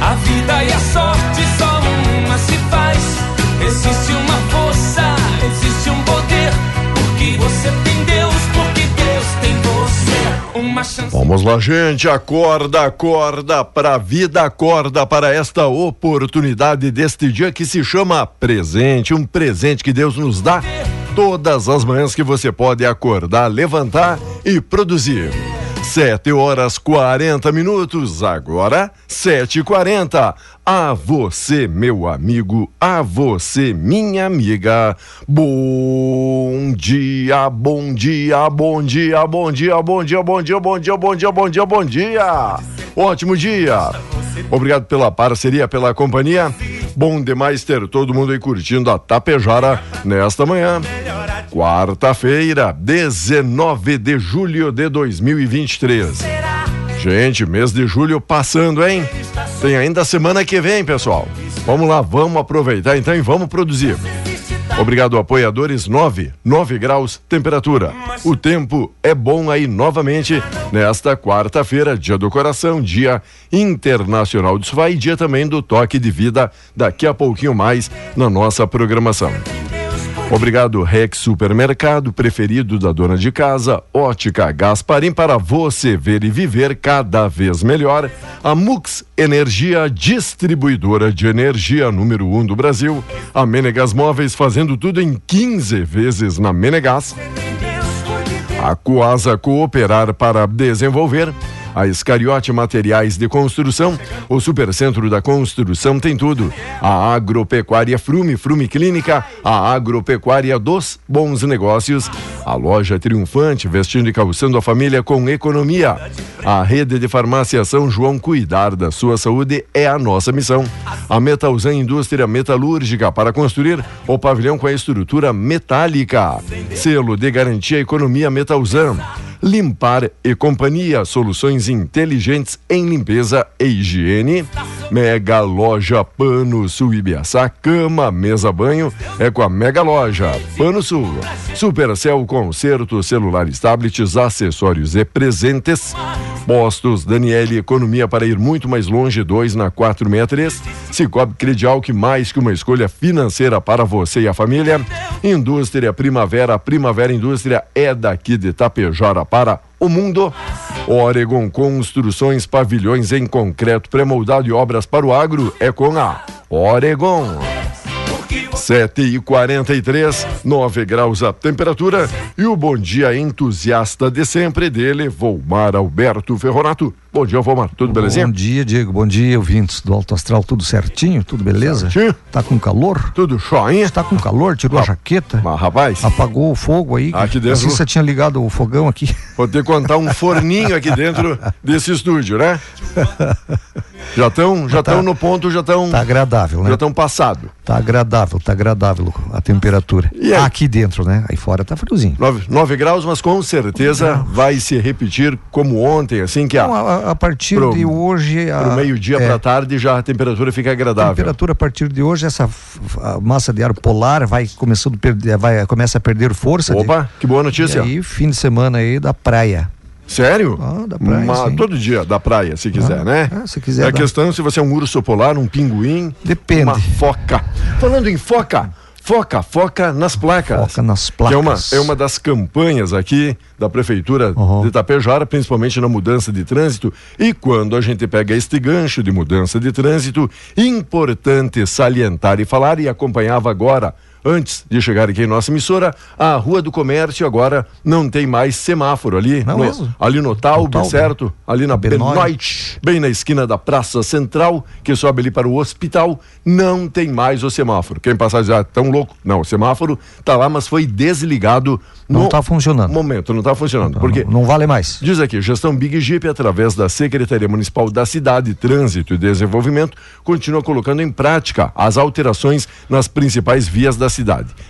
A vida e a sorte só uma se faz. Existe uma força, existe um poder. Porque você tem Deus, porque Deus tem você. Uma chance. Vamos lá, gente. Acorda, acorda para a vida, acorda para esta oportunidade deste dia que se chama presente. Um presente que Deus nos dá todas as manhãs que você pode acordar, levantar e produzir. Sete horas 40 minutos, agora sete e quarenta. A você, meu amigo, a você, minha amiga. Bom dia, bom dia, bom dia, bom dia, bom dia, bom dia, bom dia, bom dia, bom dia, bom dia. Ótimo dia. Obrigado pela parceria, pela companhia. Bom demais ter todo mundo aí curtindo a Tapejara nesta manhã. Quarta-feira, 19 de julho de 2023. Gente, mês de julho passando, hein? Tem ainda semana que vem, pessoal. Vamos lá, vamos aproveitar então e vamos produzir. Obrigado, apoiadores. 9, 9 graus, temperatura. O tempo é bom aí novamente nesta quarta-feira, dia do coração, dia internacional do sofá e dia também do toque de vida, daqui a pouquinho mais na nossa programação. Obrigado, Rex Supermercado, preferido da dona de casa, Ótica Gasparim, para você ver e viver cada vez melhor. A Mux Energia, distribuidora de energia número 1 um do Brasil. A Menegas Móveis fazendo tudo em 15 vezes na Menegas. A Coasa Cooperar para desenvolver. A Escariote Materiais de Construção, o Supercentro da Construção tem tudo. A Agropecuária Frume, Frume Clínica, a Agropecuária dos Bons Negócios, a loja triunfante, vestindo e calçando a família com economia. A rede de farmácia São João, cuidar da sua saúde é a nossa missão. A Metalzan Indústria Metalúrgica para construir o pavilhão com a estrutura metálica. Selo de garantia Economia Metalzan. Limpar e Companhia, soluções inteligentes em limpeza e higiene. Mega Loja Pano Sul Ibiaçá, cama, mesa, banho, é com a Mega Loja Pano Sul. Supercell Concerto, celulares, tablets, acessórios e presentes. Postos Daniele Economia para ir muito mais longe, 2 na 463. Cicobi Credial, que mais que uma escolha financeira para você e a família. Indústria Primavera, Primavera Indústria é daqui de Tapejara para o mundo. Oregon Construções, pavilhões em concreto, pré-moldado e obras para o agro é com a Oregon. 7 e 43 9 graus a temperatura e o bom dia entusiasta de sempre dele, Volmar Alberto Ferronato. Bom dia, Volmar, tudo belezinha? Bom dia, Diego, bom dia, ouvintes do Alto Astral, tudo certinho, tudo beleza? Certinho. Tá com calor? Tudo joinha? Tá com calor, tirou a jaqueta? Mas, rapaz, Apagou o fogo aí? Aqui dentro- Assim você tinha ligado o fogão aqui. vou ter que contar um forninho aqui dentro desse estúdio, né? Já estão já Tá. tão no ponto, já estão Tá agradável, né? já estão passado. Tá agradável, tá agradável a temperatura. E aí? Aqui dentro, né? Aí fora tá friozinho. 9, graus, mas com certeza vai se repetir como ontem, assim que a, a, a partir pro- de hoje. A, pro meio-dia é, para tarde já a temperatura fica A agradável. temperatura a partir de hoje, essa a massa de ar polar vai começando a perder, vai, começa a perder força. de- Opa, que boa notícia. E aí, fim de semana aí da praia. Sério? Ah, da praia, Uma- todo dia da praia, se quiser, Ah, né? ah, se quiser É a dá. questão se você é um urso polar, um pinguim, Depende. uma foca. Falando em foca, foca, foca nas placas. Foca nas Que é uma, placas. é uma das campanhas aqui da Prefeitura Uhum. de Itapejara, principalmente na mudança de trânsito. E quando a gente pega este gancho de mudança de trânsito, importante salientar e falar, e acompanhava agora, antes de chegar aqui em nossa emissora, a Rua do Comércio agora não tem mais semáforo ali. Não no, mesmo? ali no Taube, Taube. certo? Ali na Benoit. Benoit, bem na esquina da Praça Central, que sobe ali para o hospital, não tem mais o semáforo. Quem passar já tão louco? Não, o semáforo tá lá, mas foi desligado Não no tá funcionando. momento, não tá funcionando. Porque Não, não vale mais. Diz aqui, gestão Big Jeep, através da Secretaria Municipal da Cidade, Trânsito e Desenvolvimento, continua colocando em prática as alterações nas principais vias da cidade.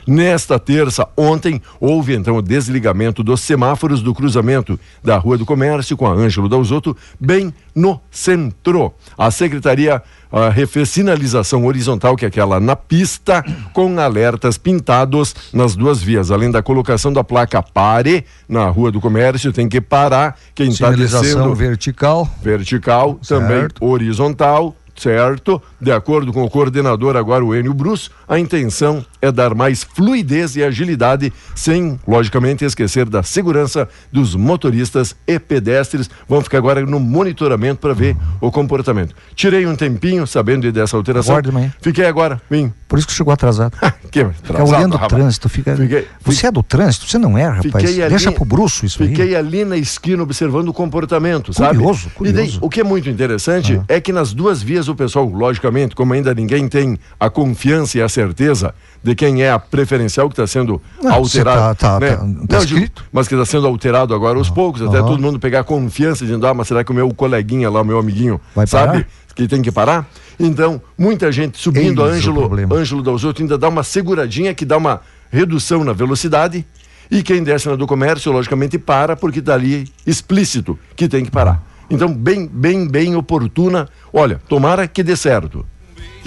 Nesta terça, ontem, houve então o desligamento dos semáforos do cruzamento da Rua do Comércio com a Ângelo Dalzotto, bem no centro. A Secretaria ah, refez sinalização horizontal, que é aquela na pista, com alertas pintados nas duas vias. Além da colocação da placa pare na Rua do Comércio, tem que parar. Quem está descendo vertical. vertical, também Certo. horizontal, certo? De acordo com o coordenador agora, o Enio Bruce, a intenção é dar mais fluidez e agilidade, sem, logicamente, esquecer da segurança dos motoristas e pedestres. Vamos ficar agora no monitoramento para ver o comportamento. Tirei um tempinho, sabendo dessa alteração. De manhã. Fiquei agora, vim. Por isso que chegou atrasado. que Fica atrasado, olhando o rapaz. trânsito, fica. Fiquei- Você é do trânsito? Você não é, rapaz. Ali- Deixa pro bruxo isso Fiquei aí. ali na esquina observando o comportamento, sabe? Curioso, E daí, curioso. o que é muito interessante é que nas duas vias o pessoal, logicamente, como ainda ninguém tem a confiança e a certeza de quem é a preferencial que está sendo Não, alterado, você tá- tá- né? tá- tá Não, digo, escrito. mas que está sendo alterado agora aos poucos, até aham. todo mundo pegar confiança dizendo, ah, mas será que o meu coleguinha lá, o meu amiguinho, Vai sabe? parar? Que tem que parar? Então, muita gente subindo, o Ângelo. Ângelo Dalzotto ainda dá uma seguradinha que dá uma redução na velocidade e quem desce na do comércio, logicamente, para porque está ali explícito que tem que parar. Então, bem, bem, bem oportuna. Olha, tomara que dê certo.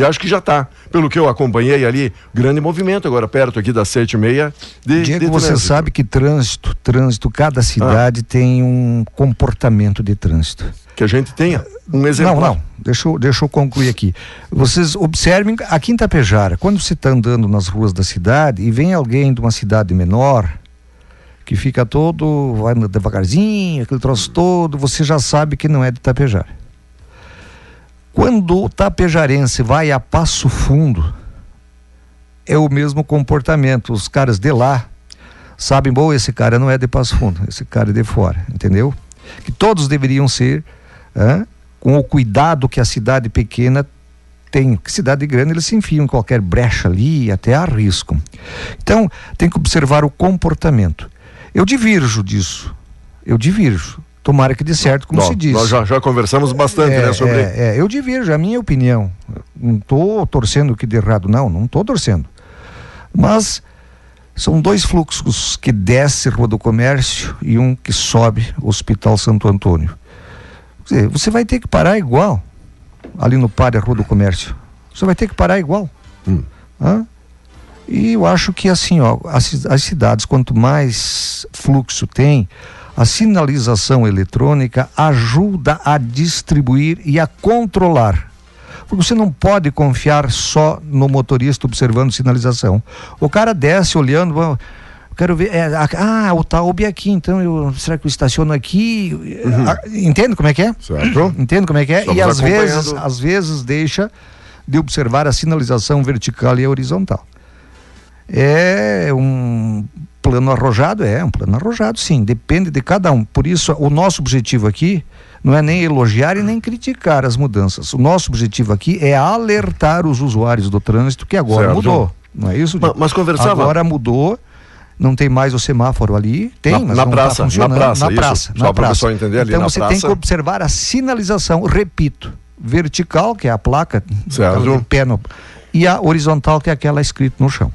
E acho que já está. Pelo que eu acompanhei ali, grande movimento agora perto aqui das sete e meia de, Diego, de você sabe que trânsito, trânsito, cada cidade tem um comportamento de trânsito. que a gente tenha um exemplo. Não, não. Deixa eu, deixa eu concluir aqui. Vocês observem aqui em Tapejara, quando você está andando nas ruas da cidade e vem alguém de uma cidade menor, que fica todo, vai devagarzinho, aquele troço todo, você já sabe que não é de Tapejara. Quando o tapejarense vai a passo fundo, é o mesmo comportamento. Os caras de lá sabem, bom, esse cara não é de passo fundo, esse cara é de fora, entendeu? Que todos deveriam ser com o cuidado que a cidade pequena tem. Que cidade grande eles se enfiam em qualquer brecha ali e até arriscam. Então, tem que observar o comportamento. Eu divirjo disso. Eu divirjo. Tomara que dê certo, como se diz. Nós já, já conversamos bastante, É, né, sobre. é, é, eu divirjo, é a minha opinião. Não estou torcendo que dê errado, não, não estou torcendo. Mas são dois fluxos que desce Rua do Comércio e um que sobe Hospital Santo Antônio. Quer dizer, você vai ter que parar igual ali no Padre Rua do Comércio. Você vai ter que parar igual. Hum. Hã? E eu acho que assim, ó, as, as cidades, quanto mais fluxo tem, a sinalização eletrônica ajuda a distribuir e a controlar. Porque você não pode confiar só no motorista observando sinalização. O cara desce olhando, "Bom, eu quero ver, é, ah, o Taube é aqui, então eu, será que eu estaciono aqui? Ah, Entende como é que é? Certo? Entende como é que é? Estamos e às vezes, às vezes deixa de observar a sinalização vertical e horizontal. É um plano arrojado? É, um plano arrojado, sim. Depende de cada um. Por isso, o nosso objetivo aqui não é nem elogiar e nem criticar as mudanças. O nosso objetivo aqui é alertar os usuários do trânsito que agora Certo. mudou. Não é isso? Ma- Diego? mas conversava- Agora mudou. Não tem mais o semáforo ali. Tem, Na- mas na não praça, tá na praça, na isso. praça. Só na para o praça. pessoal entender ali, Então você tem praça. que observar a sinalização, repito, vertical, que é a placa, Certo. pé no- e a horizontal, que é aquela escrita no chão.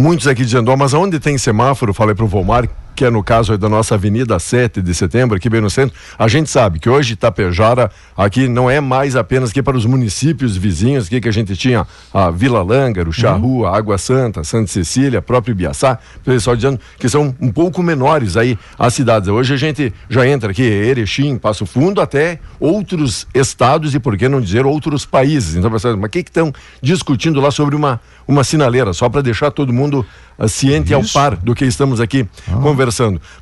Muitos aqui dizendo, ó, mas aonde tem semáforo, falei pro Volmar, que é no caso da nossa Avenida 7 de Setembro, aqui bem no centro, a gente sabe que hoje Itapejara aqui não é mais apenas que para os municípios vizinhos, aqui que a gente tinha a Vila Lângaro, Charrua, Água Santa, Santa Cecília, próprio Ibiaçá, o pessoal dizendo que são um pouco menores aí as cidades. Hoje a gente já entra aqui, Erechim, Passo Fundo, até outros estados e por que não dizer outros países. Então, mas o que estão discutindo lá sobre uma, uma sinaleira, só para deixar todo mundo uh, ciente ao par do que estamos aqui conversando.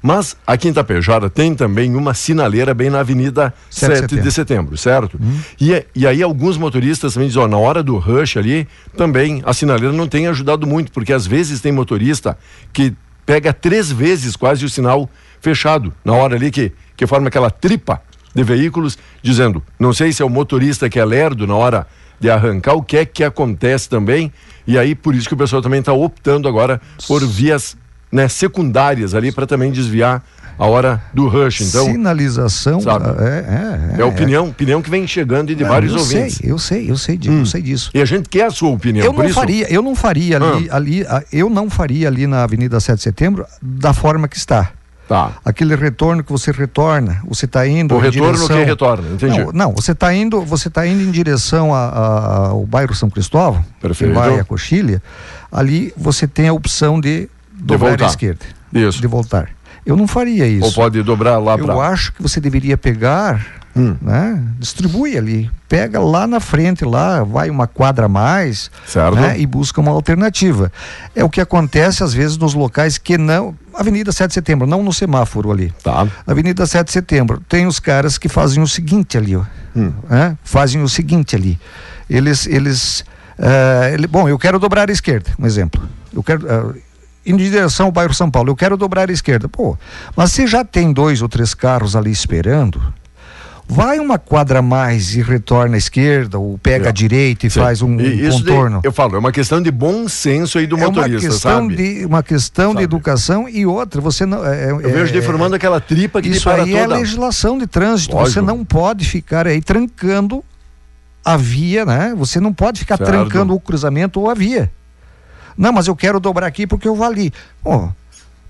Mas aqui em Itapejara tem também uma sinaleira bem na Avenida 7 de 7 de setembro, certo? E, e aí alguns motoristas também dizem, ó, na hora do rush ali, também a sinaleira não tem ajudado muito, porque às vezes tem motorista que pega três vezes quase o sinal fechado, na hora ali que, que forma aquela tripa de veículos, dizendo, não sei se é o motorista que é lerdo na hora de arrancar, o que é que acontece também, e aí por isso que o pessoal também está optando agora por vias né, secundárias ali para também desviar a hora do rush. Então, Sinalização. sabe? É, é, é a opinião, opinião que vem chegando de vários eu ouvintes. Sei, eu sei, eu sei disso, eu sei disso. E a gente quer a sua opinião. Eu por não isso, faria, eu não faria ali, ali, ah, eu não faria ali na Avenida 7 de Setembro da forma que está. Tá. Aquele retorno que você retorna, você está indo O retorno direção... que retorna, entendi. Não, não, você está indo, você tá indo em direção a- a- ao bairro São Cristóvão, Perfeito. que vai a Coxilha, ali você tem a opção de dobrar voltar. à esquerda. Isso. De voltar. Eu não faria isso. Ou pode dobrar lá Eu para. acho que você deveria pegar, Hum. né? Distribui ali. Pega lá na frente, lá, vai uma quadra a mais Certo. né? e busca uma alternativa. É o que acontece às vezes nos locais que não. Avenida 7 de Setembro, não no semáforo ali. Tá. Avenida 7 de Setembro, tem os caras que fazem o seguinte ali, ó. Hum. né? Fazem o seguinte ali. Eles. eles eh, ele- bom, eu quero dobrar à esquerda, um exemplo. Eu quero. ah, indo em direção ao bairro São Paulo, eu quero dobrar à esquerda. Pô, mas você já tem dois ou três carros ali esperando. Vai uma quadra a mais e retorna à esquerda, ou pega É. à direita e Sim. faz um, E contorno. eu falo, é uma questão de bom senso aí do é uma motorista, questão sabe? de uma questão Sabe. de educação e outra, você não é, Eu vejo deformando aquela tripa que isso aí é toda. legislação de trânsito. Lógico. Você não pode ficar aí trancando a via, né? Você não pode ficar Certo. trancando o cruzamento ou a via. Não, mas eu quero dobrar aqui porque eu vou ali. Pô,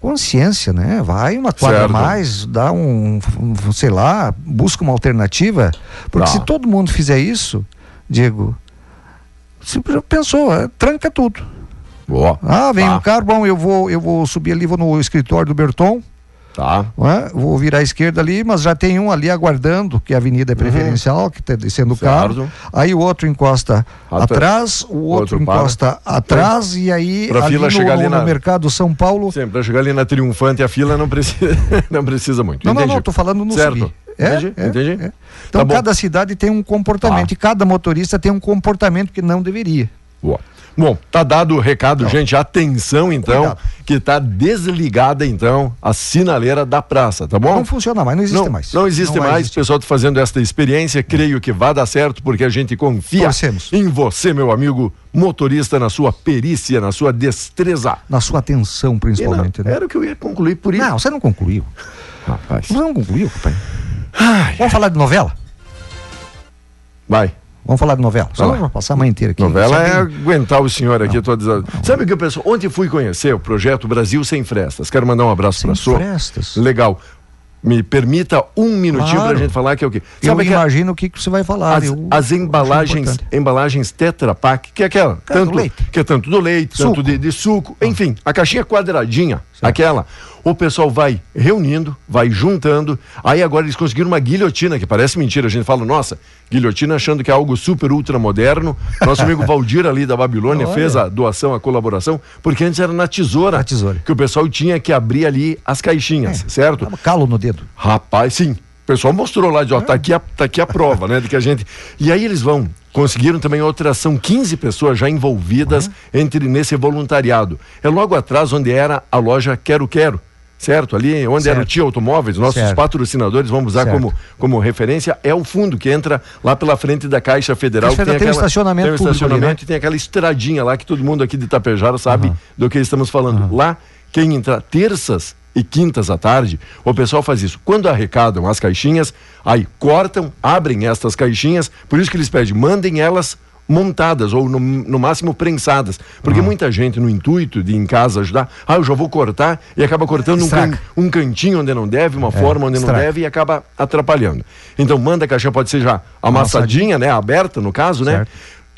consciência, né? Vai uma quadra a Certo. mais, dá um, um, sei lá, busca uma alternativa. Porque se todo mundo fizer isso, Diego, você pensou, é, tranca tudo. Ó, Ah, vem tá, um carro, bom, eu vou, eu vou subir ali, vou no escritório do Berton, Tá. né? vou virar à esquerda ali, mas já tem um ali aguardando, que a avenida é preferencial, que está descendo o carro. Uhum. Aí o outro encosta Atra- atrás, o outro, outro para. encosta atrás, e aí Pra ali fila no, chegar ali no- na- no mercado São Paulo. Sempre, para chegar ali na triunfante, a fila não precisa, não precisa muito. Não, não, Entendi. não, tô falando no Certo. subir. É, Entendi, é, entendi. é. Então Tá cada cidade tem um comportamento Tá. e cada motorista tem um comportamento que não deveria. Boa. Bom, tá dado o recado, gente. Atenção, então, Cuidado. que tá desligada, então, a sinaleira da praça, tá bom? Não funciona mais, não existe não, mais. Não existe Não mais. O pessoal tá fazendo esta experiência. Creio que vai dar certo, porque a gente confia Torcemos. em você, meu amigo motorista, na sua perícia, na sua destreza. Na sua atenção, E não, principalmente, né? Era o que eu ia concluir por isso. Não, você não concluiu. Rapaz. Você não concluiu, pai. Vamos falar de novela? Vai. Vamos falar de novela. Só passar a manhã inteira aqui. Novela é aguentar o senhor aqui todas as... Sabe o que eu penso? Ontem fui conhecer o projeto Brasil Sem Frestas. Quero mandar um abraço para sua. frestas. Legal. Me permita um minutinho Claro. pra gente falar que é o quê? Eu Sabe que a- imagino o que, que você vai falar. as, eu- as eu embalagens, importante. embalagens Tetra Pak, que é aquela, É, tanto do leite. que é tanto do leite, Suco. tanto de, de suco, enfim, a caixinha quadradinha, aquela. O pessoal vai reunindo, vai juntando. Aí agora eles conseguiram uma guilhotina, que parece mentira. A gente fala, nossa, guilhotina achando que é algo super ultra moderno. Nosso amigo Valdir ali da Babilônia Olha. fez a doação, a colaboração, porque antes era na tesoura, Na tesoura. que o pessoal tinha que abrir ali as caixinhas, É. certo? Calo no dedo. Rapaz, sim. O pessoal mostrou lá, de, ó, tá aqui a, tá aqui a prova, né, de que a gente... E aí eles vão, conseguiram também outra ação, 15 pessoas já envolvidas entre nesse voluntariado. É logo atrás onde era a loja Quero Quero, certo? Ali onde era o Certo. Tia Automóveis, nossos Certo. patrocinadores, vamos usar Certo. como, como referência, é o fundo que entra lá pela frente da Caixa Federal. Caixa que Federal tem um estacionamento Tem um público ali, estacionamento né? e tem aquela estradinha lá que todo mundo aqui de Itapejara sabe Aham. do que estamos falando. Lá, quem entrar terças e quintas à tarde, o pessoal faz isso. Quando arrecadam as caixinhas, aí cortam, abrem estas caixinhas, por isso que eles pedem, mandem elas montadas ou no, no máximo prensadas. Porque muita gente, no intuito de em casa ajudar, ah, eu já vou cortar e acaba cortando um, can- um cantinho onde não deve, uma forma onde não deve e acaba atrapalhando. Então manda a caixinha, pode ser já amassadinha, né? Aberta no caso, né? Certo.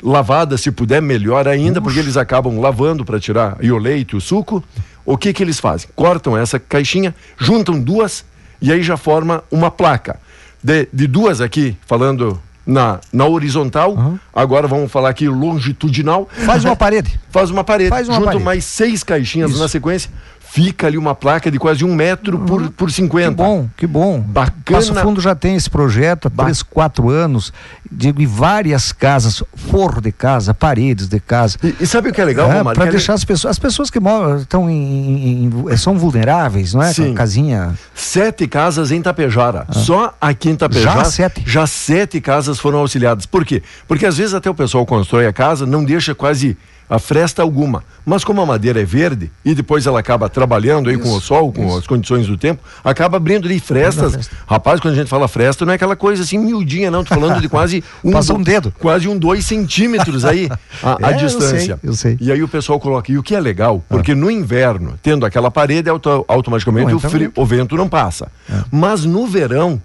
Lavada, se puder, melhor ainda, porque eles acabam lavando para tirar e o leite, o suco. O que que eles fazem? Cortam essa caixinha, juntam duas e aí já forma uma placa. De, de duas aqui, falando na, na horizontal, agora vamos falar aqui longitudinal. Faz uma parede. Faz uma parede, Faz uma juntam parede. mais seis caixinhas na sequência, fica ali uma placa de quase um metro por, por Que 50. bom, que bom. Bacana. Passo Fundo já tem esse projeto há Ba- três, quatro anos. Digo, em várias casas, forro de casa, paredes de casa. E, e sabe o que é legal, Romário? para Que é deixar as pessoas, as pessoas que moram estão em, em- em- são vulneráveis, não é? Sim. Casinha. Sete casas em Tapejara. Só aqui em Tapejara. Ah. Já sete? Já sete casas foram auxiliadas. Por quê? Porque às vezes até o pessoal constrói a casa, não deixa quase a fresta alguma. Mas como a madeira é verde e depois ela acaba trabalhando aí com o sol, com as condições do tempo, acaba abrindo ali frestas. fresta. Rapaz, quando a gente fala fresta, não é aquela coisa assim miudinha, não. Tô falando de quase um, Passa um dedo. Quase um dois centímetros aí a, a É, eu distância. sei, eu sei. E aí o pessoal coloca. E o que é legal, porque no inverno, tendo aquela parede, auto- automaticamente Não o, frio- vento. o vento não passa. Mas no verão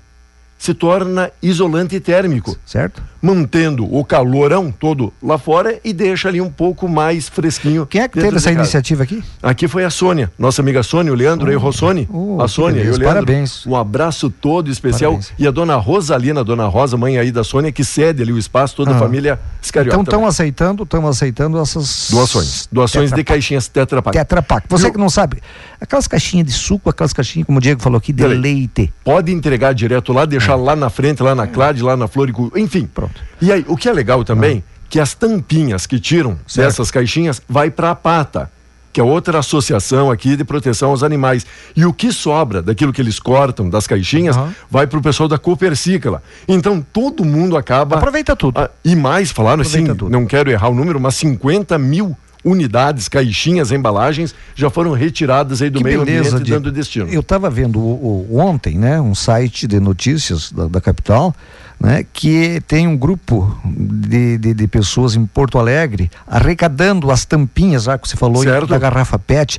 se torna isolante térmico, Certo? mantendo o calorão todo lá fora e deixa ali um pouco mais fresquinho. Quem é que teve essa casa. iniciativa aqui? Aqui foi a Sônia, nossa amiga Sônia, o Leandro e o Rossoni. oh, a Sônia e o Leandro. parabéns. Um abraço todo especial. Parabéns. E a dona Rosalina, a dona Rosa, mãe aí da Sônia, que cede ali o espaço, toda a Ah. família Scariota. Então estão aceitando, estão aceitando essas Doações. Doações de caixinhas Tetra Pak. Tetra Pak. Você Viu? que não sabe, aquelas caixinhas de suco, aquelas caixinhas, como o Diego falou aqui, de Peraí. leite. Pode entregar direto lá, deixar É. lá na frente, lá na Clade, lá na Floricu, enfim. Pronto. E aí, o que é legal também, que as tampinhas que tiram Certo. dessas caixinhas vai para a pata, que é outra associação aqui de proteção aos animais. E o que sobra daquilo que eles cortam das caixinhas vai para o pessoal da Copercícola. Então todo mundo acaba. Aproveita tudo. Ah, e mais, falaram assim, Aproveita tudo. não quero errar o número, mas 50 mil unidades, caixinhas, embalagens já foram retiradas aí do Que meio beleza, ambiente Diego. dando destino. Eu estava vendo o- o- ontem, né, um site de notícias da, da capital, né, que tem um grupo de, de, de pessoas em Porto Alegre arrecadando as tampinhas, já que você falou, Certo. da garrafa PET,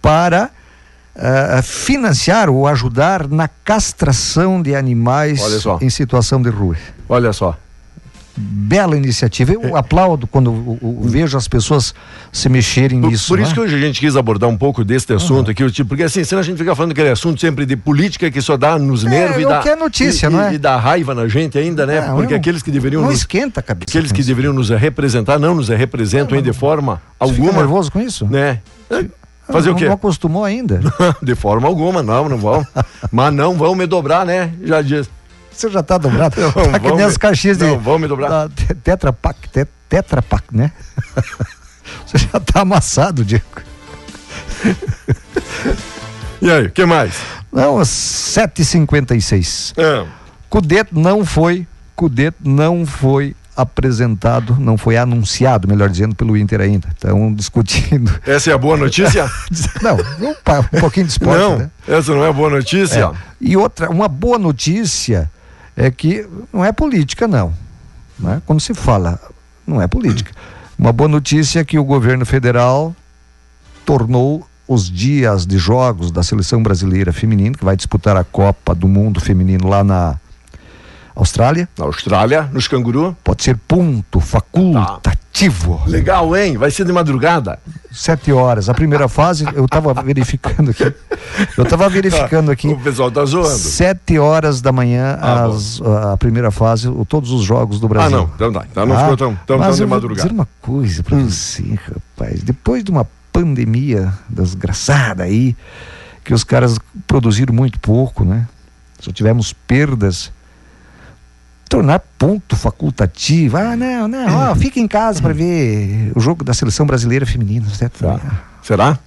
para ah, financiar ou ajudar na castração de animais em situação de rua. Olha só. Bela iniciativa. É. Eu aplaudo quando eu- eu vejo as pessoas se mexerem Por, nisso. por isso né? que hoje a gente quis abordar um pouco deste assunto aqui, tipo, porque assim, senão a gente fica falando aquele assunto sempre de política que só dá nos nervos e é dá. que é notícia, e, não e- é? E dá raiva na gente ainda, né? Não, porque não- aqueles que deveriam não nos. esquenta a cabeça. Aqueles que isso. deveriam nos representar não nos representam aí de forma Você fica alguma. nervoso com isso? Né? Fazer não, o quê? Não acostumou ainda. de forma alguma, não, não vão. Mas não vão me dobrar, né? Já disse. Você já tá dobrado. Não, tá que nem as caixinhas de. não, vão me dobrar. da te- Tetra Pak, te- Tetra Pak, né? Você já tá amassado, Diego. E aí, o que mais? Não, às 7h56. Ah, Cudê não foi. Cudê não foi apresentado, não foi anunciado, melhor dizendo, pelo Inter ainda. Estão discutindo. essa é a boa notícia? Não, um, um pouquinho de esporte, não, né? essa não é a boa notícia. É. E outra, uma boa notícia é que não é política, não. Né? Quando se fala, não é política. Uma boa notícia é que o governo federal tornou os dias de jogos da seleção brasileira feminina, que vai disputar a Copa do Mundo feminino lá na Austrália, Na Austrália, nos canguru. pode ser ponto facultativo. Legal, hein? Vai ser de madrugada. Sete horas. A primeira fase, eu estava verificando aqui. Eu estava verificando aqui. O pessoal tá zoando. Sete horas da manhã, Ah, as- a primeira fase, o- todos os jogos do Ah, Brasil. não. Então tá. Então não Ah, ficou tão, tão, tão de vou madrugada. Hum. dizer uma coisa pra você, rapaz. Depois de uma pandemia desgraçada aí, que os caras produziram muito pouco, né? Só tivemos perdas. Tornar ponto facultativo. Ah, não, não, ó, fica em casa para ver o jogo da seleção brasileira feminina. certo? Tá. Será?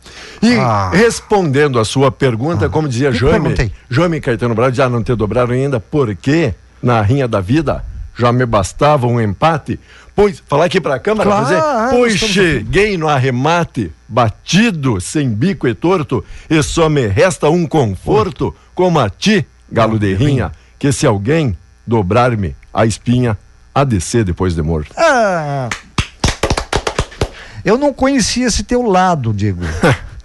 E Ah. respondendo a sua pergunta, como dizia Jame, perguntei? Jame Caetano Brado, já não te dobraram ainda, porque na rinha da vida já me bastava um empate. Pois, falar aqui pra câmara, Claro, fazer, é, pois cheguei no arremate, batido, sem bico e torto, e só me resta um conforto, como a ti, galo de rinha, que se alguém dobrar-me a espinha, ADC depois de morto. Ah, eu não conhecia esse teu lado, Diego.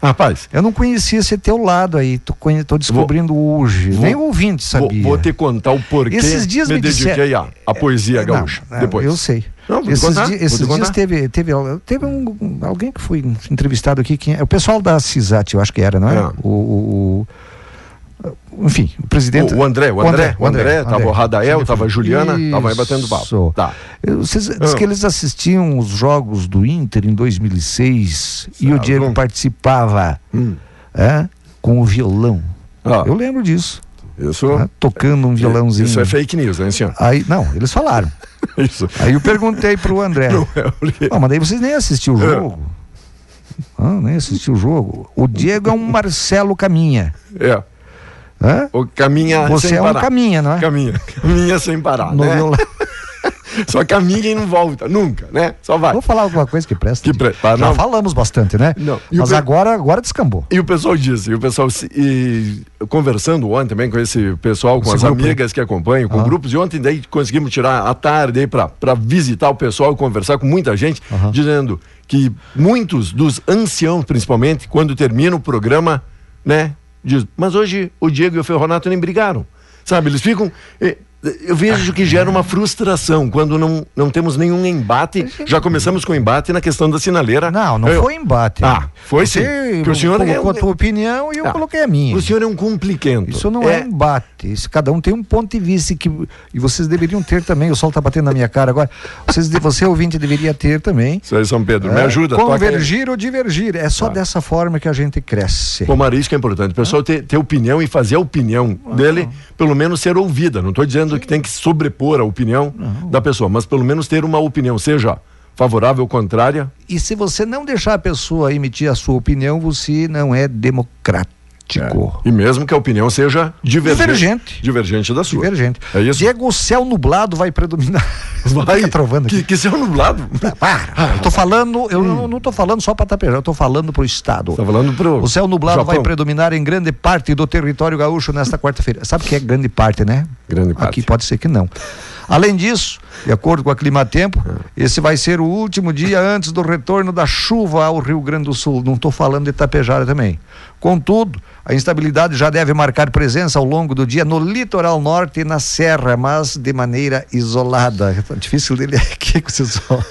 Rapaz, Eu não conhecia esse teu lado aí. Tô, tô descobrindo hoje. vou- Nem o ouvinte vou, sabia. vou te contar o porquê Esses dias me, me dediquei disseram- à, à poesia Não, gaúcha. não, depois. Eu sei. Não, vou esses contar, di- vou esses dias contar. teve, teve, teve um, alguém que foi entrevistado aqui, quem é? o pessoal da CISAT, eu acho que era, não é? É. O- o- enfim, o presidente. O, o André, o André, o André, tava o Radael, Sim, tava a Juliana, tava aí batendo papo. Tá. Vocês, diz Ah. que eles assistiam os jogos do Inter em 2006 e o Sabe? Diego participava Hum. é, com o violão. Ah, Eu lembro disso, isso, né, tocando um violãozinho. isso é fake news, né, senhor? Aí, não, eles falaram. Isso. Aí eu perguntei pro André. Não é, Ah, mas daí vocês nem assistiram o É. jogo. Ah, nem assistiu o jogo. O Diego é um Marcelo Caminha. É. Hã? O caminha Você sem é um parar. caminha, não é? Caminha. Caminha sem parar, No né? violão. Só caminha e não volta, nunca, né? Só vai. Vou falar alguma coisa que presta. Que pre- Já não. falamos bastante, né? Não. E Mas pe- agora, agora descambou. E o pessoal disse, e o pessoal se- e, conversando ontem também com esse pessoal, com Esse as grupo, amigas que acompanham, com Ah. grupos, e ontem daí conseguimos tirar a tarde aí pra visitar o pessoal, conversar com muita gente, dizendo que muitos dos anciãos, principalmente, quando termina o programa, né, mas hoje o Diego e o Ferronato nem brigaram. Sabe, eles ficam. Eu vejo que gera uma frustração quando não, não temos nenhum embate. Já começamos com o embate na questão da sinaleira. Não, não Eu- foi embate. Ah, foi sim. Você Que o senhor é colocou um- a tua opinião e eu Ah, coloquei a minha. O senhor é um compliquento. Isso não é, embate. Isso, cada um tem um ponto de vista que, e vocês deveriam ter também. O sol está batendo na minha cara agora. Vocês, você, ouvinte, deveria ter também. Isso aí, São Pedro. Me É, ajuda. toca aí. Convergir ou divergir. É só dessa forma que a gente cresce. Tomara isso que é importante. O pessoal ter, ter opinião e fazer a opinião dele, pelo menos ser ouvida. Não estou dizendo que tem que sobrepor a opinião da pessoa, mas pelo menos ter uma opinião, seja favorável ou contrária. E se você não deixar a pessoa emitir a sua opinião, você não é democrático. E mesmo que a opinião seja divergente. Divergente. Divergente da sua. Divergente. É isso? Diego, o céu nublado vai predominar. Vai. Fica trovando Que, aqui. que céu nublado. Para. Eu tô falando, eu não, não tô falando só para Tapejar, eu tô falando pro estado. Hum. Tá falando pro O céu nublado vai Japão. predominar em grande parte do território gaúcho nesta quarta-feira. Sabe o que é grande parte, né? Grande parte. Aqui pode ser que não. Além disso, de acordo com a Climatempo, esse vai ser o último dia antes do retorno da chuva ao Rio Grande do Sul. Não estou falando de Itapejara também. Contudo, a instabilidade já deve marcar presença ao longo do dia no litoral norte e na serra, mas de maneira isolada. Tá difícil dele aqui com esses olhos.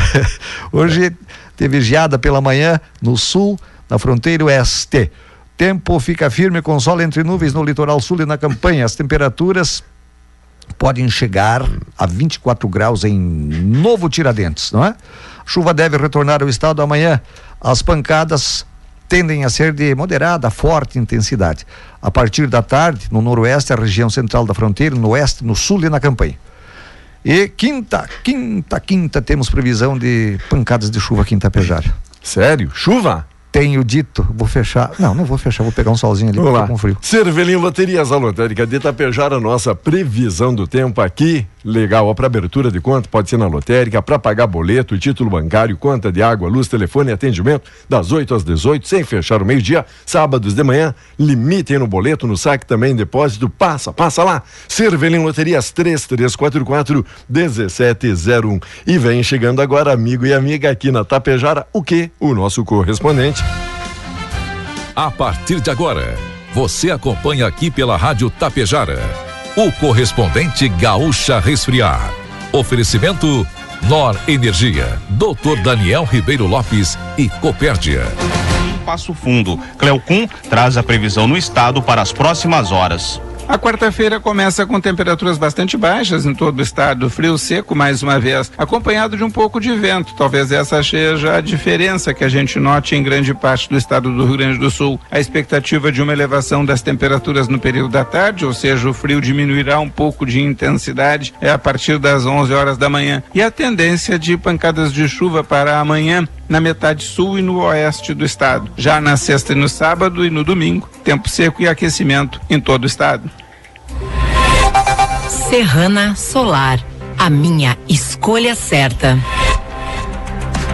Hoje teve geada pela manhã no sul, na fronteira oeste. Tempo fica firme com sol entre nuvens no litoral sul e na campanha. As temperaturas podem chegar a 24 graus em Novo Tiradentes, não é? Chuva deve retornar ao estado amanhã. As pancadas tendem a ser de moderada a forte intensidade. A partir da tarde, no noroeste, a região central da fronteira, no oeste, no sul e na campanha. E quinta, quinta, quinta, temos previsão de pancadas de chuva aqui em Itapejara. Sério? Chuva? Tenho dito, vou fechar. Não, não vou fechar, vou pegar um solzinho ali, Vamos lá. tô com frio. Cervelinho Loterias, a lotérica de Itapejara, nossa previsão do tempo aqui. Legal, ó, para abertura de conta, pode ser na lotérica, para pagar boleto, título bancário, conta de água, luz, telefone atendimento, das 8 às 18, sem fechar o meio-dia, sábados de manhã, limitem no boleto, no saque também, depósito, passa, passa lá. Cervelinho Loterias 3344 1701. E vem chegando agora, amigo e amiga, aqui na Tapejara, o que? O nosso correspondente. A partir de agora, você acompanha aqui pela Rádio Tapejara o correspondente Gaúcha Resfriar. Oferecimento Nor Energia, Dr. Daniel Ribeiro Lopes e Copérdia. Passo Fundo. Cleocum traz a previsão no estado para as próximas horas. A quarta-feira começa com temperaturas bastante baixas em todo o estado, frio seco mais uma vez, acompanhado de um pouco de vento. Talvez essa seja a diferença que a gente note em grande parte do estado do Rio Grande do Sul. A expectativa de uma elevação das temperaturas no período da tarde, ou seja, o frio diminuirá um pouco de intensidade é a partir das 11 horas da manhã. E a tendência de pancadas de chuva para amanhã na metade sul e no oeste do estado. Já na sexta e no sábado e no domingo, tempo seco e aquecimento em todo o estado. Serrana Solar, a minha escolha certa.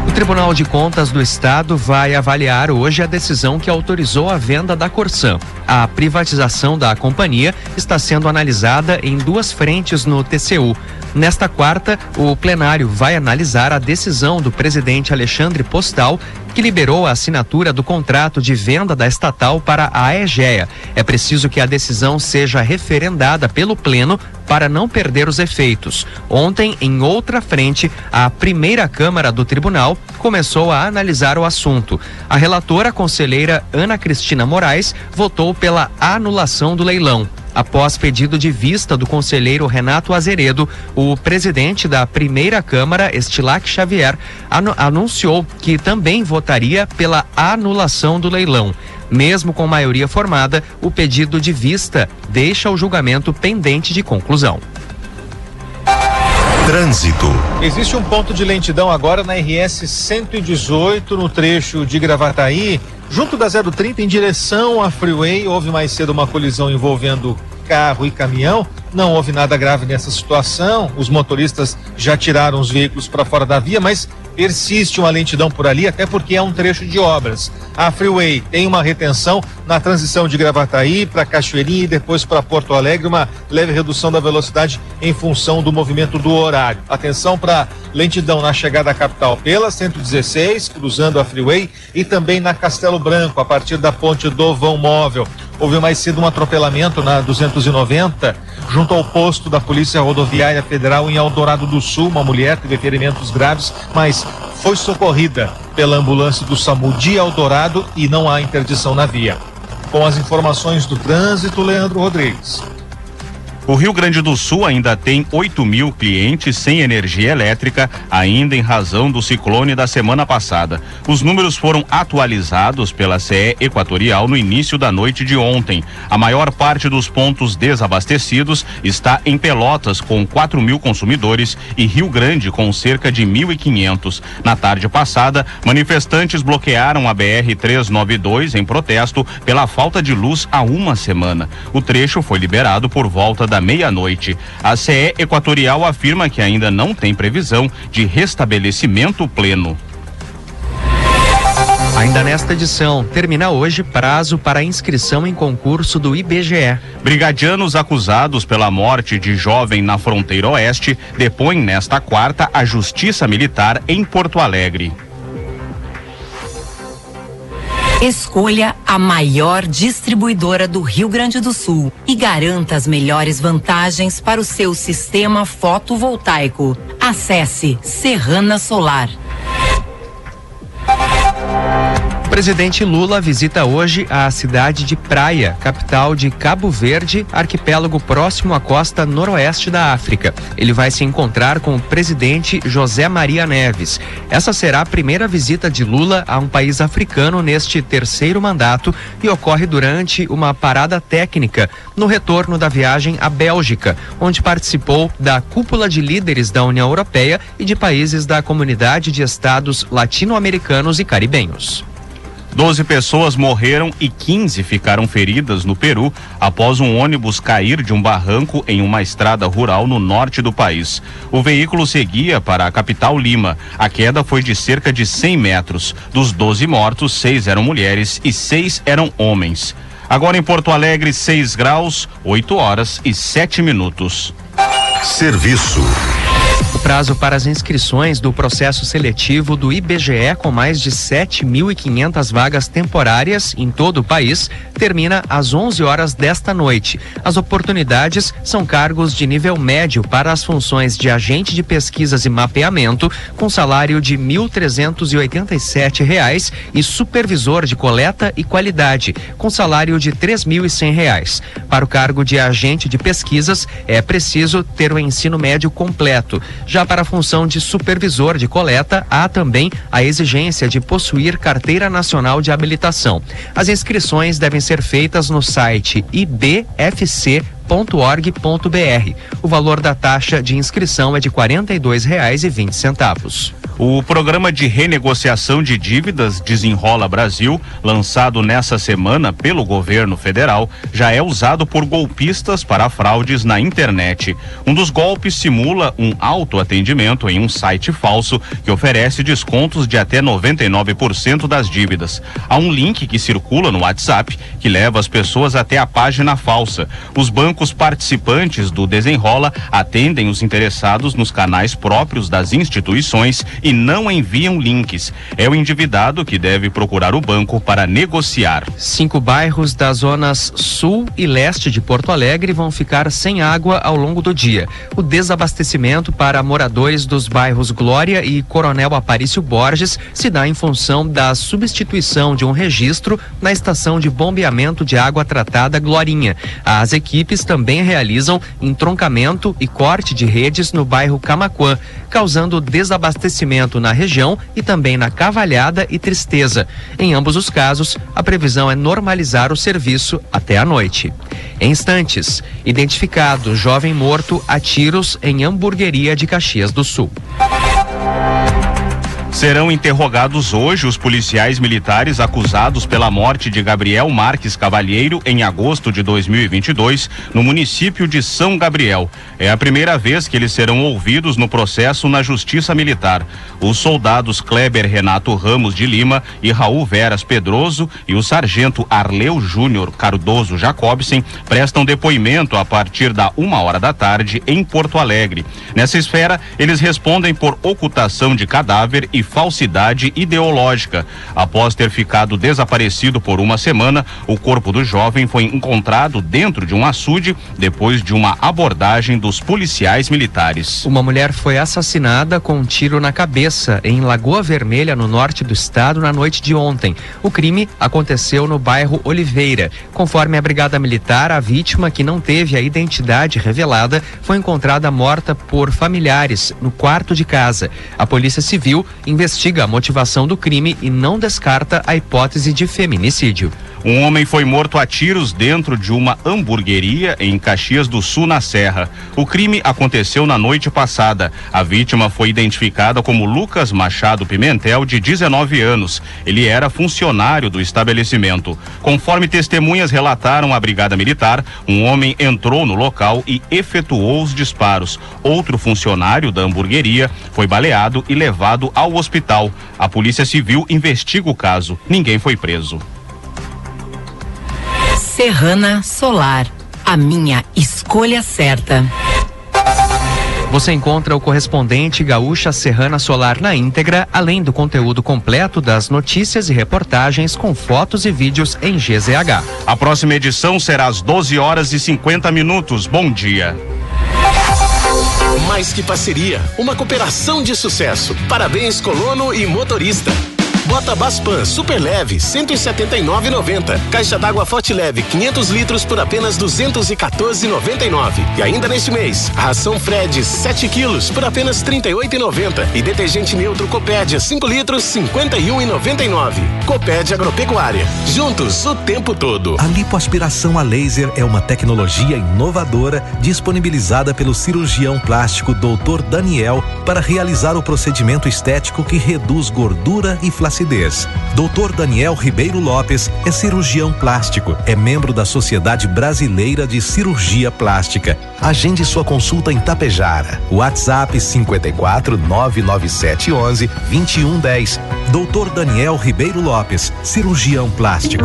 O Tribunal de Contas do Estado vai avaliar hoje a decisão que autorizou a venda da Corsan. A privatização da companhia está sendo analisada em duas frentes no TCU. Nesta quarta, o plenário vai analisar a decisão do presidente Alexandre Postal que liberou a assinatura do contrato de venda da estatal para a EGEA. É preciso que a decisão seja referendada pelo Pleno para não perder os efeitos. Ontem, em outra frente, a primeira Câmara do Tribunal começou a analisar o assunto. A relatora conselheira Ana Cristina Moraes votou pela anulação do leilão. Após pedido de vista do conselheiro Renato Azeredo, o presidente da primeira Câmara, Estilac Xavier, anu anunciou que também votaria pela anulação do leilão. Mesmo com maioria formada, o pedido de vista deixa o julgamento pendente de conclusão. Trânsito. Existe um ponto de lentidão agora na RS 118 no trecho de Gravataí, junto da 030 em direção à Freeway. Houve mais cedo uma colisão envolvendo carro e caminhão. Não houve nada grave nessa situação. Os motoristas já tiraram os veículos para fora da via, mas persiste uma lentidão por ali, até porque é um trecho de obras. A Freeway tem uma retenção na transição de Gravataí para Cachoeirinha e depois para Porto Alegre, uma leve redução da velocidade em função do movimento do horário. Atenção para lentidão na chegada à capital pela 116, cruzando a Freeway, e também na Castelo Branco, a partir da ponte do Vão Móvel. Houve mais cedo um atropelamento na 290, junto ao posto da Polícia Rodoviária Federal em Eldorado do Sul. Uma mulher teve ferimentos graves, mas foi socorrida pela ambulância do SAMU de Eldorado e não há interdição na via. Com as informações do trânsito, Leandro Rodrigues. O Rio Grande do Sul ainda tem 8 mil clientes sem energia elétrica, ainda em razão do ciclone da semana passada. Os números foram atualizados pela CE Equatorial no início da noite de ontem. A maior parte dos pontos desabastecidos está em Pelotas, com 4 mil consumidores, e Rio Grande, com cerca de 1.500. Na tarde passada, manifestantes bloquearam a BR-392 em protesto pela falta de luz há uma semana. O trecho foi liberado por volta da meia-noite. A CE Equatorial afirma que ainda não tem previsão de restabelecimento pleno. Ainda nesta edição, termina hoje prazo para inscrição em concurso do IBGE. Brigadianos acusados pela morte de jovem na fronteira oeste depõem nesta quarta a Justiça Militar em Porto Alegre. Escolha a maior distribuidora do Rio Grande do Sul e garanta as melhores vantagens para o seu sistema fotovoltaico. Acesse Serrana Solar. Presidente Lula visita hoje a cidade de Praia, capital de Cabo Verde, arquipélago próximo à costa noroeste da África. Ele vai se encontrar com o presidente José Maria Neves. Essa será a primeira visita de Lula a um país africano neste terceiro mandato e ocorre durante uma parada técnica no retorno da viagem à Bélgica, onde participou da cúpula de líderes da União Europeia e de países da comunidade de estados latino-americanos e caribenhos. Doze pessoas morreram e 15 ficaram feridas no Peru após um ônibus cair de um barranco em uma estrada rural no norte do país. O veículo seguia para a capital Lima. A queda foi de cerca de 100 metros. Dos 12 mortos, seis eram mulheres e seis eram homens. Agora em Porto Alegre, 6 graus, 8 horas e 7 minutos. Serviço. Prazo para as inscrições do processo seletivo do IBGE, com mais de 7.500 vagas temporárias em todo o país, termina às 11 horas desta noite. As oportunidades são cargos de nível médio para as funções de agente de pesquisas e mapeamento, com salário de 1.387 reais, e supervisor de coleta e qualidade, com salário de 3.100 reais. Para o cargo de agente de pesquisas, é preciso ter o ensino médio completo. Já para a função de supervisor de coleta, há também a exigência de possuir carteira nacional de habilitação. As inscrições devem ser feitas no site ibfc.org.br. O valor da taxa de inscrição é de R$ 42,20. O programa de renegociação de dívidas Desenrola Brasil, lançado nessa semana pelo governo federal, já é usado por golpistas para fraudes na internet. Um dos golpes simula um autoatendimento em um site falso que oferece descontos de até 99% das dívidas. Há um link que circula no WhatsApp que leva as pessoas até a página falsa. Os bancos participantes do Desenrola atendem os interessados nos canais próprios das instituições e não enviam links. É o endividado que deve procurar o banco para negociar. Cinco bairros das zonas sul e leste de Porto Alegre vão ficar sem água ao longo do dia. O desabastecimento para moradores dos bairros Glória e Coronel Aparício Borges se dá em função da substituição de um registro na estação de bombeamento de água tratada Glorinha. As equipes também realizam entroncamento e corte de redes no bairro Camaquã, causando desabastecimento na região e também na Cavalhada e Tristeza. Em ambos os casos, a previsão é normalizar o serviço até a noite. Em instantes, identificado jovem morto a tiros em hamburgueria de Caxias do Sul. Serão interrogados hoje os policiais militares acusados pela morte de Gabriel Marques Cavalheiro em agosto de 2022 no município de São Gabriel. É a primeira vez que eles serão ouvidos no processo na Justiça Militar. Os soldados Kleber Renato Ramos de Lima e Raul Veras Pedroso e o sargento Arleu Júnior Cardoso Jacobsen prestam depoimento a partir da uma hora da tarde em Porto Alegre. Nessa esfera, eles respondem por ocultação de cadáver e falsidade ideológica. Após ter ficado desaparecido por uma semana, o corpo do jovem foi encontrado dentro de um açude depois de uma abordagem dos policiais militares. Uma mulher foi assassinada com um tiro na cabeça em Lagoa Vermelha, no norte do estado, na noite de ontem. O crime aconteceu no bairro Oliveira. Conforme a Brigada Militar, a vítima, que não teve a identidade revelada, foi encontrada morta por familiares no quarto de casa. A Polícia Civil investiga a motivação do crime e não descarta a hipótese de feminicídio. Um homem foi morto a tiros dentro de uma hamburgueria em Caxias do Sul, na Serra. O crime aconteceu na noite passada. A vítima foi identificada como Lucas Machado Pimentel, de 19 anos. Ele era funcionário do estabelecimento. Conforme testemunhas relataram à Brigada Militar, um homem entrou no local e efetuou os disparos. Outro funcionário da hamburgueria foi baleado e levado ao hospital. A Polícia Civil investiga o caso. Ninguém foi preso. Serrana Solar, a minha escolha certa. Você encontra o correspondente Gaúcha Serrana Solar na íntegra, além do conteúdo completo das notícias e reportagens com fotos e vídeos em GZH. A próxima edição será às 12 horas e 50 minutos. Bom dia. Mais que parceria, uma cooperação de sucesso. Parabéns, colono e motorista. Bota Baspan super leve 179,90. Caixa d'água Forte Leve 500 litros por apenas 214,99. E ainda neste mês, ração Fred 7 quilos por apenas 38,90 e detergente neutro Copédia 5 litros 51,99. Copédia Agropecuária. Juntos o tempo todo. A lipoaspiração a laser é uma tecnologia inovadora disponibilizada pelo cirurgião plástico Dr. Daniel para realizar o procedimento estético que reduz gordura e flacidez. Dr. Daniel Ribeiro Lopes é cirurgião plástico, é membro da Sociedade Brasileira de Cirurgia Plástica. Agende sua consulta em Tapejara. WhatsApp 54 997 11 2110. Dr. Daniel Ribeiro Lopes, cirurgião plástico.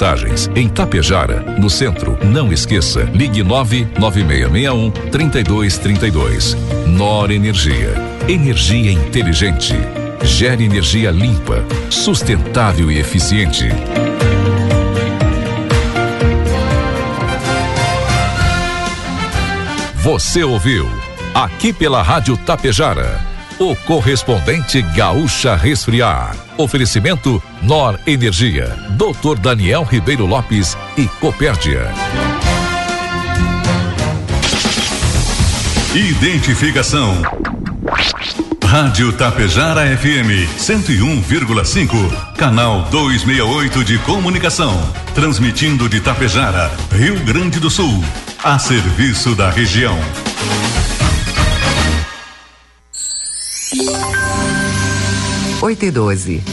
Em Tapejara, no centro, não esqueça, ligue 99661 3232. Nor Energia. Energia inteligente. Gere energia limpa, sustentável e eficiente. Você ouviu? Aqui pela Rádio Tapejara O correspondente Gaúcha Resfriar. Oferecimento Nor Energia. Dr. Daniel Ribeiro Lopes e Copérdia. Identificação. Rádio Tapejara FM 101,5, canal 268 de comunicação, transmitindo de Tapejara, Rio Grande do Sul, a serviço da região. Oito e doze.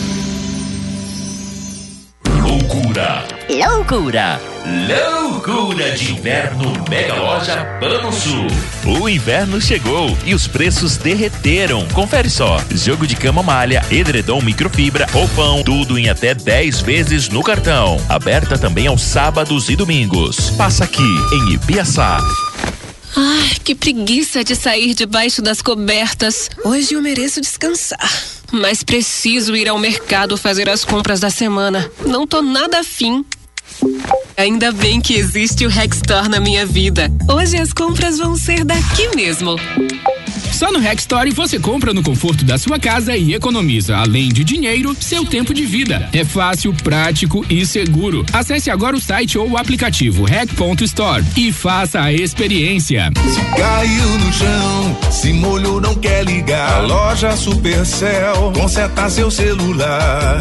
Loucura! Loucura! Loucura de inverno Mega Loja Pano Sul. O inverno chegou e os preços derreteram. Confere só: jogo de cama malha, edredom microfibra, roupão, tudo em até 10 vezes no cartão. Aberta também aos sábados e domingos. Passa aqui em Ibiaçá. Ai, que preguiça de sair debaixo das cobertas. Hoje eu mereço descansar. Mas preciso ir ao mercado fazer as compras da semana. Não tô nada afim. Ainda bem que existe o Rexstore na minha vida. Hoje as compras vão ser daqui mesmo. Só no Rexstore você compra no conforto da sua casa e economiza, além de dinheiro, seu tempo de vida. É fácil, prático e seguro. Acesse agora o site ou o aplicativo rec.store e faça a experiência. Se caiu no chão, se molhou, não quer ligar. A loja Supercell conserta seu celular.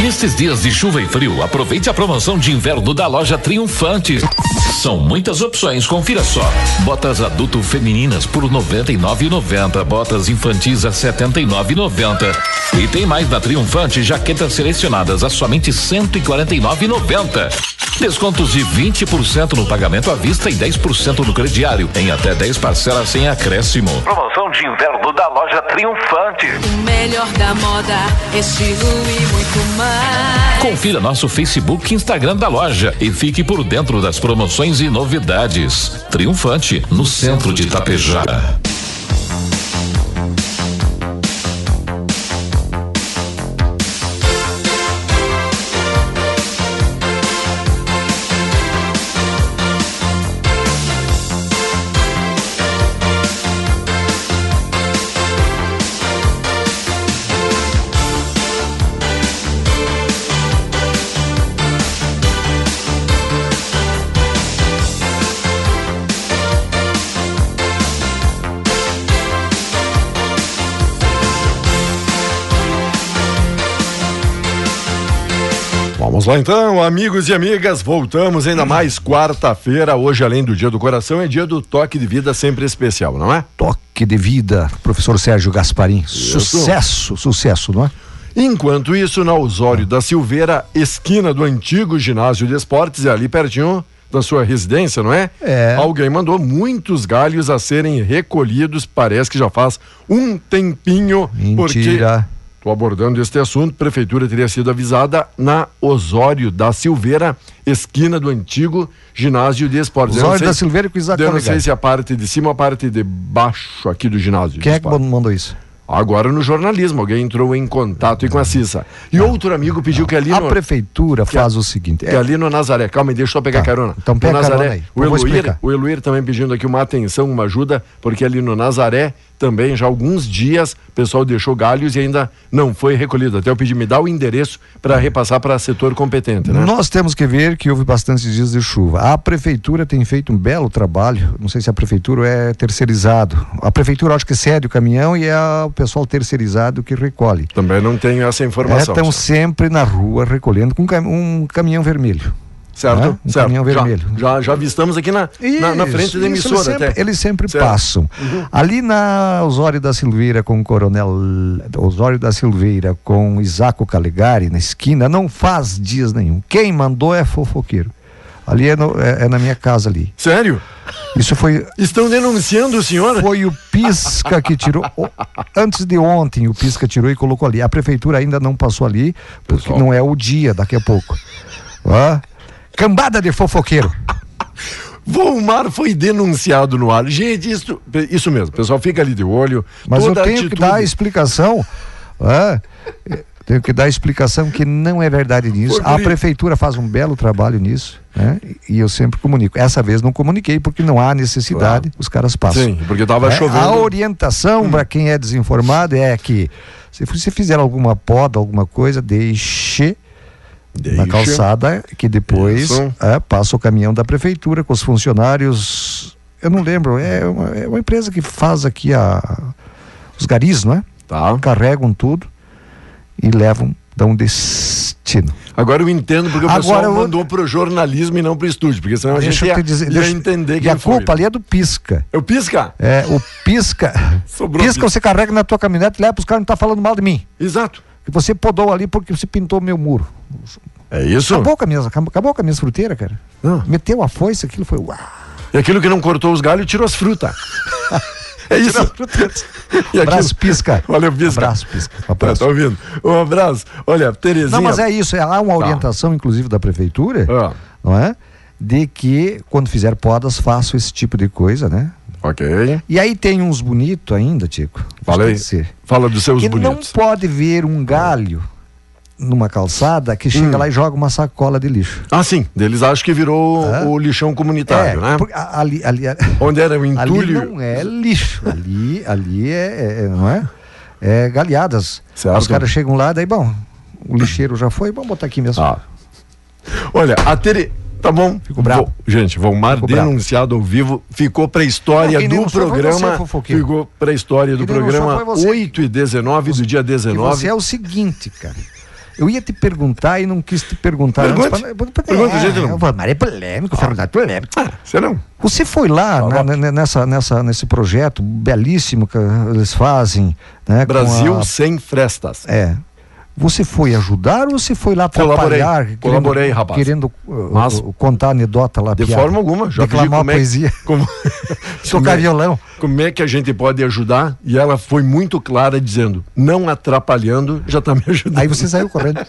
Nestes dias de chuva e frio, aproveite a promoção de inverno da loja Triunfante. São muitas opções, confira só. Botas adulto femininas por R$ 99,90, botas infantis a R$ 79,90. E tem mais na Triunfante, jaquetas selecionadas a somente R$ 149,90. Descontos de 20% no pagamento à vista e 10% no crediário, em até 10 parcelas sem acréscimo. Promoção de inverno da loja Triunfante. O melhor da moda, estilo e muito mais. Confira nosso Facebook e Instagram da loja e fique por dentro das promoções e novidades. Triunfante, no centro de Itapejara. Vamos lá então, amigos e amigas, voltamos ainda mais quarta-feira. Hoje, além do Dia do Coração, é dia do toque de vida sempre especial, não é? Toque de vida, professor Sérgio Gasparim. Sucesso, sucesso, não é? Enquanto isso, na Osório da Silveira, esquina do antigo ginásio de esportes, é ali pertinho da sua residência, não é? É. Alguém mandou muitos galhos a serem recolhidos, parece que já faz um tempinho. Porque Mentira. Estou abordando este assunto. Prefeitura teria sido avisada na Osório da Silveira, esquina do antigo ginásio de esportes. Não Osório sei- da Silveira com Isaac Eu não sei se é a parte de cima ou a parte de baixo aqui do ginásio. Quem é que mandou isso? Agora no jornalismo, alguém entrou em contato com a Cissa. E outro amigo pediu que ali A no. prefeitura faz o seguinte. Que ali no Nazaré, calma aí, deixa eu pegar carona. então pega no Nazaré, carona aí. O Eluir, o Eluir também pedindo aqui uma atenção, uma ajuda, porque ali no Nazaré também já há alguns dias o pessoal deixou galhos e ainda não foi recolhido. Até eu pedi me dá o endereço para repassar para setor competente, né? Nós temos que ver que houve bastantes dias de chuva. A prefeitura tem feito um belo trabalho. Não sei se a prefeitura é terceirizado. A prefeitura acho que cede o caminhão e é o pessoal terceirizado que recolhe. Também não tenho essa informação. Estão sempre na rua recolhendo com um caminhão vermelho. Certo? né? Um certo. caminhão Já- vermelho. Já, já avistamos aqui na, na, na frente Isso, da isso, emissora eles sempre, até. Eles sempre Certo. passam. Ali na Osório da Silveira com o Coronel Osório da Silveira com Isaco Calegari na esquina, não faz dias nenhum. Quem mandou é fofoqueiro. Ali é, no- é- é na minha casa ali. Sério? Isso foi. Estão denunciando o senhor? Foi o Pisca que tirou. o- antes de ontem, o Pisca tirou e colocou ali. A prefeitura ainda não passou ali, porque não é o dia daqui a pouco. Ó, Cambada de fofoqueiro. Volmar foi denunciado no ar. Gente, isso, isso mesmo. O pessoal fica ali de olho. Mas eu tenho atitude... que dar a explicação. ah, tenho que dar a explicação que não é verdade nisso. A prefeitura faz um belo trabalho nisso, né? E eu sempre comunico. Essa vez não comuniquei porque não há necessidade, os caras passam. Sim, porque estava É, chovendo. A orientação para quem é desinformado é que se você fizer alguma poda, alguma coisa, deixe na calçada que depois é, passa o caminhão da prefeitura com os funcionários. Eu não lembro, é uma, é uma empresa que faz aqui a, os garis, não é? Tá. Carregam tudo e levam, dão destino. Agora eu entendo porque o Agora pessoal eu- mandou pro jornalismo e não pro estúdio, porque senão a Deixa gente eu ia, dizer, ia deixa- entender e quem a foi. culpa ali é do pisca. É o pisca? É, o pisca. Sobrou pisca pisca. você carrega na tua caminhonete e leva pros caras não tá falando mal de mim. Exato. Que você podou ali porque você pintou meu muro. É isso? Acabou com a minha, acabou, com a minha fruteira, cara. Meteu a foice, aquilo foi. Uau. E aquilo que não cortou os galhos tirou as frutas. é isso. E Abraço, pisca. Valeu, pisca. Abraço, pisca. Um Tá, abraço. tá ouvindo? Um abraço. Olha, Terezinha. Não, mas é isso, é, há uma Tá. orientação, inclusive, da prefeitura, Ah. não é? De que quando fizer podas, faça esse tipo de coisa, né? Ok. E aí tem uns bonitos ainda, Tico. Esqueci. Fala dos seus que bonitos. não pode ver um galho numa calçada que chega Hum. lá e joga uma sacola de lixo. Ah, sim. Eles acham que virou o lixão comunitário, é, né? porque a- ali, ali, Onde era o entulho. Ali não é lixo, ali, ali é, é- é- não é? É galhadas. Certo. Os caras chegam lá, daí, bom, o lixeiro já foi, vamos botar aqui mesmo. Ah. Olha, a Tere. Tá bom. Fico bravo. Vo- Gente, Volmar Fico bravo. denunciado ao vivo, ficou pra história Não, do programa. você, ficou pra história do programa foi você. 8 e 19 do dia Que 19. você é o seguinte, cara. Eu ia te perguntar e não quis te perguntar Pergunte. antes. Pergunta, é, gente, não. eu vou, Mas é polêmico, Fernando, polêmico. Ah, você não. Você foi lá né, né, nessa, nessa, nesse projeto belíssimo que eles fazem. Né, Brasil a- sem frestas. É. Você foi ajudar ou você foi lá Colaborei. atrapalhar? querendo- Colaborei, rapaz. Querendo uh, Mas- uh, contar anedota lá. De piada. forma alguma. Já Declamar como é- poesia. Como, Tocar é- violão. Como é que a gente pode ajudar? E ela foi muito clara dizendo, não atrapalhando, já tá me ajudando. Aí você saiu correndo.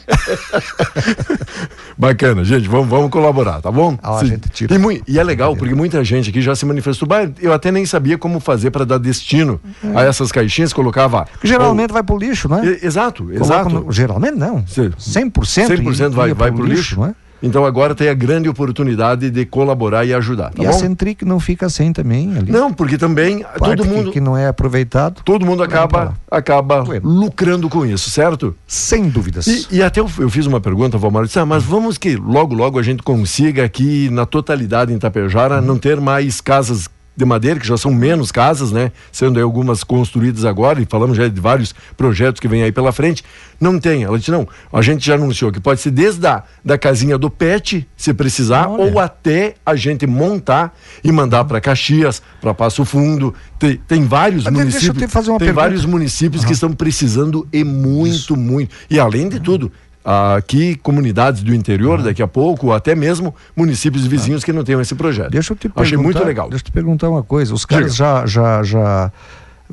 Bacana, gente, vamos, vamos colaborar, tá bom? Ah, a Sim. gente tira. E, e é legal, porque muita gente aqui já se manifestou. "Bah, Eu até nem sabia como fazer para dar destino a essas caixinhas, colocava. Geralmente vai pro lixo, né? Exato, exato. no- geralmente não. 100%. 100% vai, vai pro pro lixo. não é? Então agora tem a grande oportunidade de colaborar e ajudar, tá e a bom? Centric não fica sem também ali. Não, porque também todo que- mundo que, não é aproveitado. todo mundo acaba acaba Bueno. lucrando com isso, certo? Sem dúvidas. E, e até eu, eu fiz uma pergunta, Valmar, disse, ah, mas vamos que logo, logo a gente consiga aqui na totalidade em Tapejara não ter mais casas de madeira, que já são menos casas, né? Sendo aí algumas construídas agora, e falamos já de vários projetos que vem aí pela frente. Não tem. Ela disse, não, a gente já anunciou que pode ser desde a da casinha do pet, se precisar, ou até a gente montar e mandar para Caxias, para Passo Fundo. Tem, tem vários Mas deixa eu municípios. te fazer uma tem pergunta. vários municípios que estão precisando e muito, muito. E além de tudo, aqui comunidades do interior, daqui a pouco, ou até mesmo municípios vizinhos que não tenham esse projeto. Deixa eu te perguntar. Achei muito legal. Deixa eu te perguntar uma coisa. Os caras já, já, já.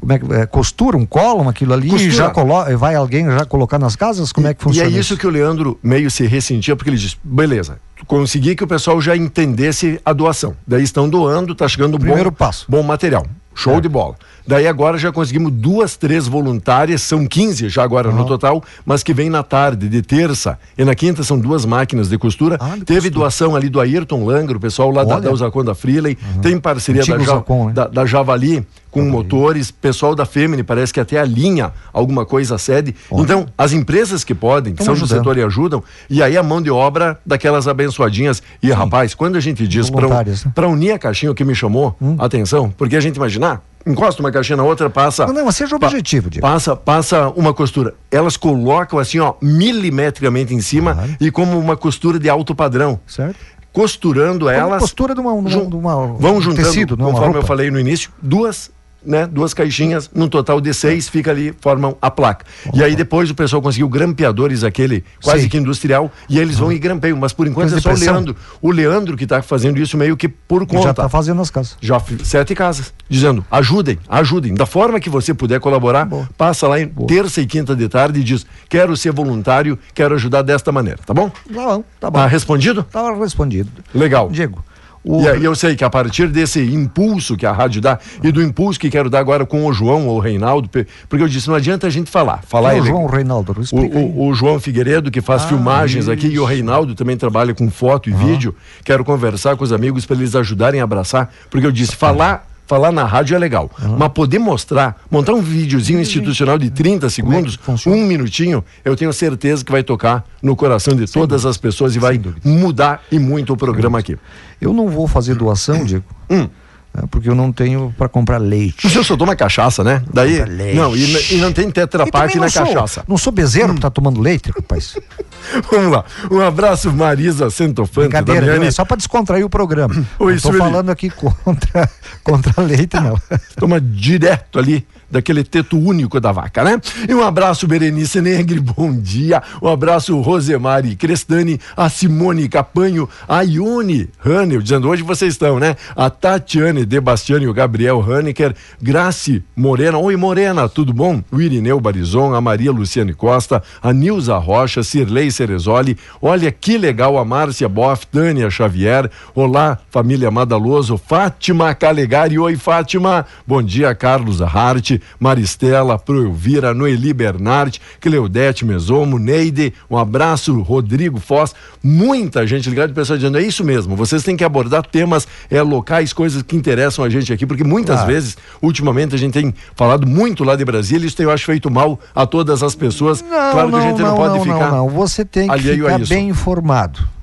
Como é que é, costuram, colam aquilo ali Costura. e já colo... vai alguém já colocar nas casas? Como é que E funciona? é isso que o Leandro meio se ressentia, porque ele disse: beleza, consegui que o pessoal já entendesse a doação. Daí estão doando, tá chegando bom, primeiro passo. bom material. Show de bola. Daí agora já conseguimos duas, três voluntárias, são 15 já agora no total, mas que vem na tarde, de terça. E na quinta são duas máquinas de costura. Teve doação ali do Ayrton Langer, o pessoal lá da, Olha. da Usaconda Freeley. Tem parceria da, Ja- né? da, da Javali com motores, pessoal da Femini, parece que até alinha alguma coisa a sede. Então, as empresas que podem, que são do ajudando. setor e ajudam, e aí a mão de obra daquelas abençoadinhas. E rapaz, quando a gente diz para Voluntárias, né? unir a caixinha, o que me chamou a atenção, porque a gente imaginar, encosta uma caixinha na outra, passa. Não, não, mas seja objetivo, Diego. Passa, passa uma costura. Elas colocam assim, ó, milimetricamente em cima e como uma costura de alto padrão. Certo. Costurando elas. costura de uma, de uma, de uma- Vão um juntando, tecido, conforme eu falei no início, duas, né, duas caixinhas, num total de seis, fica ali, formam a placa. E aí depois o pessoal conseguiu grampeadores, aquele quase Sim. que industrial, e eles vão e grampeiam, mas por enquanto é só o pressão. Leandro. O Leandro que está fazendo isso meio que por conta. Já está fazendo as casas. Já sete casas, dizendo, ajudem, ajudem. Da forma que você puder colaborar, passa lá em terça e quinta de tarde e diz, quero ser voluntário, quero ajudar desta maneira, tá bom? Tá bom, tá bom. Tá respondido? Tá respondido. Legal. Diego, E aí eu sei que a partir desse impulso que a rádio dá e do impulso que quero dar agora com o João ou o Reinaldo, porque eu disse, não adianta a gente falar. Falar o ele- João Reinaldo? o, o- o João Figueiredo, que faz Ah, filmagens aqui, e o Reinaldo também trabalha com foto e vídeo. Quero conversar com os amigos para eles ajudarem a abraçar, porque eu disse, falar. Falar na rádio é legal, mas poder mostrar, montar um videozinho institucional de 30 segundos, um minutinho, eu tenho certeza que vai tocar no coração de todas as pessoas e vai mudar e muito o programa aqui. Eu não vou fazer doação, Diego, Hum. Né, porque eu não tenho para comprar leite. O senhor só toma cachaça, né? Daí. Leite. Não, e, e não tem E tetra pak também na sou- cachaça. Não sou bezerro que tá tomando leite, rapaz. Vamos lá. Um abraço, Marisa Santofante. Brincadeira, Damiani. é só para descontrair o programa. Oi, não tô falando aqui contra, contra leite, não. Toma direto ali daquele teto único da vaca, né? E um abraço, Berenice Negri, bom dia. Um abraço, Rosemari Crestani, a Simone Capanho, a Ione Hanel, dizendo hoje vocês estão, né? A Tatiane De Bastiani, o Gabriel Haneker, Grace Morena, oi Morena, tudo bom? O Irineu Barizon, a Maria Luciane Costa, a Nilza Rocha, Cirlei Cerezoli, olha que legal a Márcia Boff, Tânia Xavier, olá família Madaloso, Fátima Calegari, oi Fátima, bom dia Carlos Hart, Maristela, Pro Elvira, Noeli Bernard, Cleudete Mesomo, Neide, um abraço, Rodrigo Foz, muita gente ligada, o pessoal dizendo, é isso mesmo, vocês têm que abordar temas é, locais, coisas que interessam a gente aqui, porque muitas vezes, ultimamente, a gente tem falado muito lá de Brasília, isso tem, eu acho, feito mal a todas as pessoas, Não, claro que a gente não, pode não, ficar Não, não, você tem que ficar bem informado.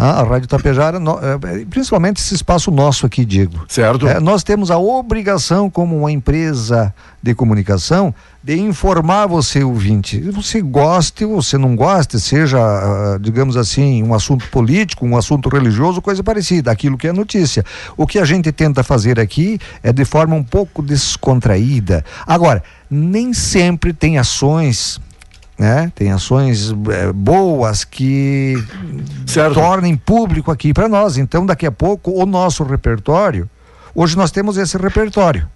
Ah, a Rádio Tapejara, no- eh, principalmente esse espaço nosso aqui, Diego. Certo. Eh, nós temos a obrigação, como uma empresa de comunicação, de informar você, ouvinte. Você goste ou você não goste, seja, ah, digamos assim, um assunto político, um assunto religioso, coisa parecida, aquilo que é notícia. O que a gente tenta fazer aqui é de forma um pouco descontraída. Agora, nem sempre tem ações né? Tem ações eh, boas que tornem público aqui para nós. Então, daqui a pouco, o nosso repertório, hoje nós temos esse repertório,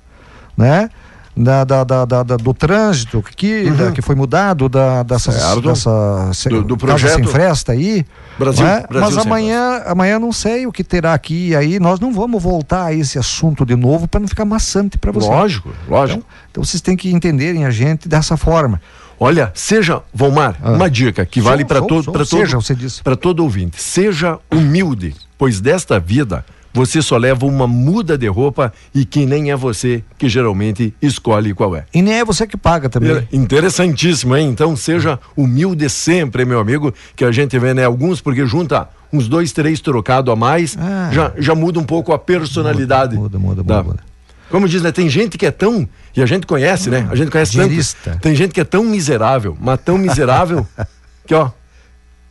né? Da, da, da, da- do trânsito que, da- que foi mudado, da, Certo. dessa se- Do- do projeto sem fresta aí. Brasil- né? Brasil Mas amanhã, amanhã não sei o que terá aqui e aí nós não vamos voltar a esse assunto de novo para não ficar maçante para você. Lógico, lógico. Então, então vocês têm que entenderem a gente dessa forma. Olha, seja, Volmar, uma dica que vale para todo, para todo, para todo ouvinte. Seja humilde, pois desta vida você só leva uma muda de roupa e que nem é você que geralmente escolhe qual é. E nem é você que paga também. Interessantíssimo, hein? Então seja humilde sempre, meu amigo, que a gente vê, né? Alguns, porque junta uns dois, três trocados a mais, já, já muda um pouco a personalidade. Muda, muda, muda. Como diz, né? Tem gente que é tão. E a gente conhece, né? A gente conhece tanto. Tem gente que é tão miserável, mas tão miserável, que, ó,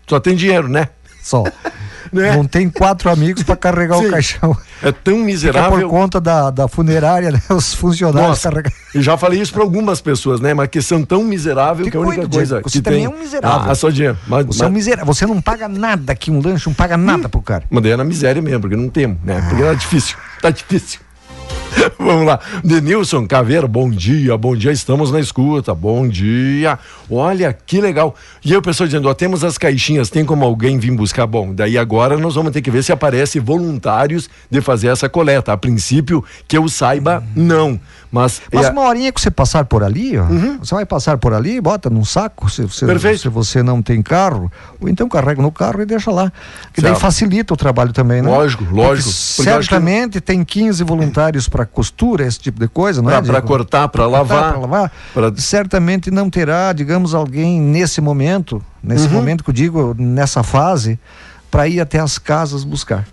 só tem dinheiro, né? Só. Não tem quatro amigos para carregar Sim. o caixão. É tão Fica miserável. por conta da, da funerária, né? Os funcionários Nossa, carregam. e já falei isso para algumas pessoas, né? Mas que são tão miseráveis que, a única coisa você que também tem. é um miserável. Ah, só dinheiro. Mas, Você é um mas- miserável. Você não paga nada aqui, um lanche, não paga nada pro cara. Mas daí é na miséria mesmo, porque não temos, né? Porque tá difícil. Tá difícil. Vamos lá. Denilson Caveira, bom dia, bom dia, estamos na escuta, bom dia. Olha que legal. E aí o pessoal dizendo, ó, temos as caixinhas, tem como alguém vir buscar? Bom, daí agora nós vamos ter que ver se aparece voluntários de fazer essa coleta. A princípio, que eu saiba, não. Mas, Mas é- uma horinha que você passar por ali, ó, você vai passar por ali, bota num saco, se, Perfeito. se você não tem carro, ou então carrega no carro e deixa lá. Que daí facilita o trabalho também, né? Lógico, lógico. Porque acho que- certamente tem 15 voluntários para costura, esse tipo de coisa, não Pra- é? Diego? cortar, Cortar, lavar, lavar. pra- Certamente não terá, digamos, alguém nesse momento, nesse Uhum. momento que eu digo, nessa fase, para ir até as casas buscar.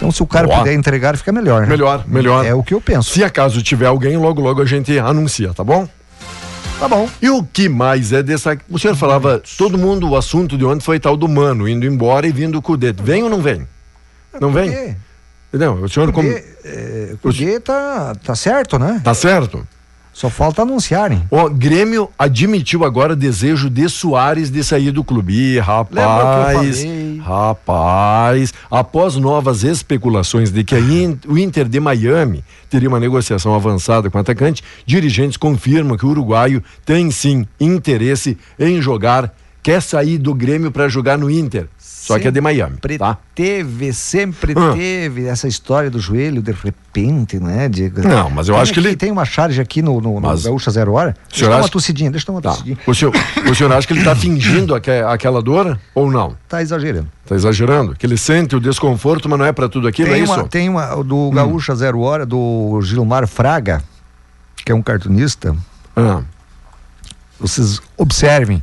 Então, se o cara Boa. puder entregar, fica melhor. Né? Melhor, melhor. É o que eu penso. Se acaso tiver alguém, logo, logo a gente anuncia, tá bom? Tá bom. E o que mais é dessa. O senhor falava, todo mundo, o assunto de ontem foi tal do mano, indo embora e vindo com o dedo. Vem ou não vem? Não vem? Não, o senhor como. Porque, é, porque tá, tá certo, né? Tá certo? Só falta anunciarem. O Grêmio admitiu agora desejo de Soares de sair do clube. Ih, rapaz, rapaz, após novas especulações de que o Inter de Miami teria uma negociação avançada com o atacante, dirigentes confirmam que o uruguaio tem sim interesse em jogar, quer sair do Grêmio para jogar no Inter, só que é de Miami, tá? Teve, sempre Ah. teve essa história do joelho de repente, né, Diego? Não, mas eu Tem acho que aqui- ele- Tem uma charge aqui no, no, no Mas- Gaúcha Zero Hora. Deixa eu dar uma tossidinha, deixa eu dar uma Tá. tossidinha. O senhor, o senhor acha que ele está fingindo aque- aquela dor ou não? Tá exagerando. Tá exagerando? Que ele sente o desconforto, mas não é para tudo aquilo, tem é isso? uma, tem uma o Hum. do Gaúcha Zero Hora, do Gilmar Fraga, que é um cartunista. Ah. Vocês observem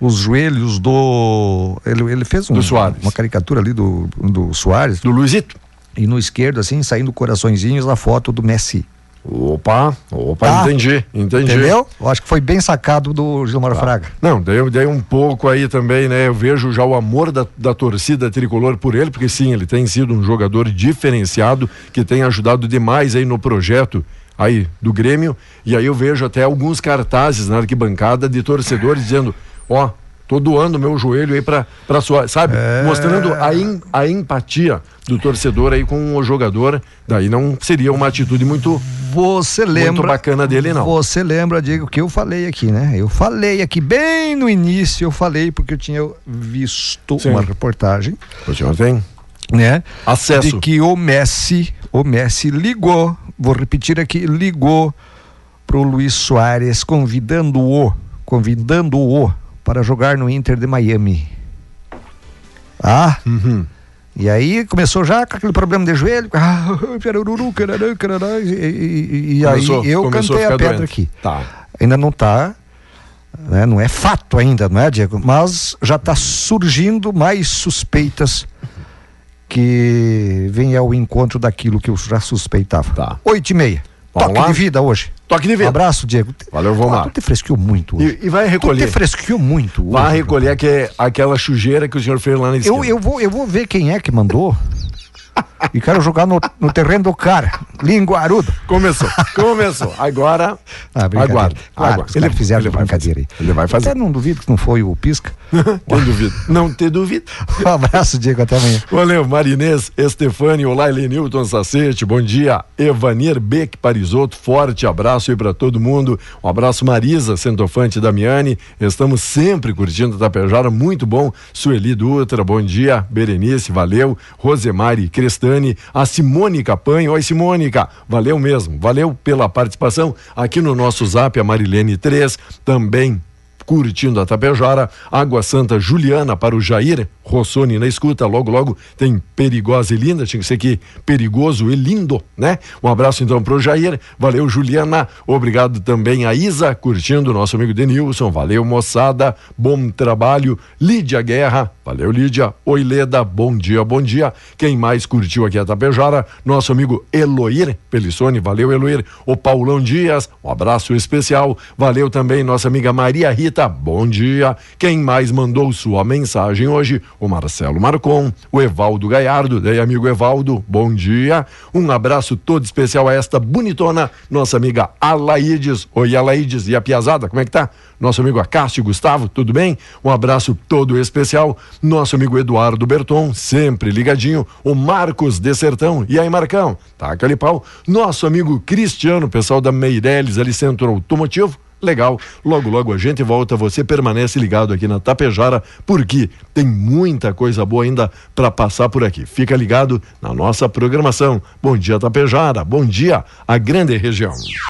os joelhos do. Ele, ele fez um- uma caricatura ali do, do Soares. Do Luizito. E no esquerdo, assim, saindo coraçõezinhos, a foto do Messi. Opa, opa, Tá? entendi, entendi. Entendeu? Eu acho que foi bem sacado do Gilmar Fraga. Não, daí, daí um pouco aí também, né? Eu vejo já o amor da, da torcida tricolor por ele, porque sim, ele tem sido um jogador diferenciado que tem ajudado demais aí no projeto aí do Grêmio. E aí eu vejo até alguns cartazes na arquibancada de torcedores dizendo: Ó, tô doando meu joelho aí pra, pra sua. Sabe? É. Mostrando a, em- a empatia do torcedor aí com o jogador. Daí não seria uma atitude muito. Você lembra? Muito bacana dele, não. Você lembra, Diego, que eu falei aqui, né? Eu falei aqui bem no início, eu falei porque eu tinha visto Sim. uma reportagem. O senhor tem? Né? Acesso. De que o Messi, o Messi ligou, vou repetir aqui, ligou pro Luiz Soares convidando-o, convidando-o para jogar no Inter de Miami. Ah? Uhum. E aí começou já com aquele problema de joelho. E, e- e Começou- aí eu começou a cantei a, ficar pedra doente. aqui. Tá. Ainda não está, né, não é fato ainda, não é, Diego? Mas já está surgindo mais suspeitas que vem ao encontro daquilo que eu já suspeitava. Tá. Oito e meia. Vamos Toque lá? de vida hoje. Toque de vida. Um abraço, Diego. Valeu, Ah, Vomar. tu te fresqueou muito hoje. E, e vai recolher. Tu te fresqueou muito hoje. Vai recolher que, aquela sujeira que o senhor fez lá na esquina. Eu, eu, vou, eu vou ver quem é que mandou. e quero jogar no, no terreno do cara. Linguarudo. Começou, começou. Agora, Ah, aguarda. Claro, os caras fizeram ele brincadeira fazer. aí. Ele vai fazer. Até não duvido que não foi o Pisca. Tem duvido. Não te duvido. Um abraço, Diego. Até amanhã. Valeu, Marinês, Estefani, olá, Elenilton Sacete, bom dia, Evanir Beck Parisotto, forte abraço aí pra todo mundo, um abraço Marisa Centofante Damiani, estamos sempre curtindo Tapejara, muito bom, Sueli Dutra, bom dia, Berenice, valeu, Rosemari A Simone Capanho, oi Simônica, valeu mesmo, valeu pela participação. Aqui no nosso zap, a Marilene 3, também curtindo a Tapejara, Água Santa Juliana para o Jair, Rossoni na escuta, logo logo tem Perigosa e Linda, tinha que ser que perigoso e lindo, né? Um abraço então pro Jair, valeu Juliana, obrigado também a Isa, curtindo nosso amigo Denilson, valeu moçada, bom trabalho, Lídia Guerra, valeu Lídia, oi Leda, bom dia, bom dia, quem mais curtiu aqui a Tapejara, nosso amigo Eloir Pelissone, valeu Eloir, o Paulão Dias, um abraço especial, valeu também nossa amiga Maria Rita, bom dia, quem mais mandou sua mensagem hoje, o Marcelo Marcon, o Evaldo Gaiardo, daí amigo Evaldo, bom dia. Um abraço todo especial a esta bonitona, nossa amiga Alaides. Oi, Alaides, e a Piazada, como é que tá? Nosso amigo Acácio Gustavo, tudo bem? Um abraço todo especial. Nosso amigo Eduardo Berton, sempre ligadinho. O Marcos de Sertão. E aí, Marcão? Tá aquele pau. Nosso amigo Cristiano, pessoal da Meireles, ali Centro Automotivo. Legal. Logo, logo a gente volta. Você permanece ligado aqui na Tapejara, porque tem muita coisa boa ainda para passar por aqui. Fica ligado na nossa programação. Bom dia, Tapejara. Bom dia, a grande região.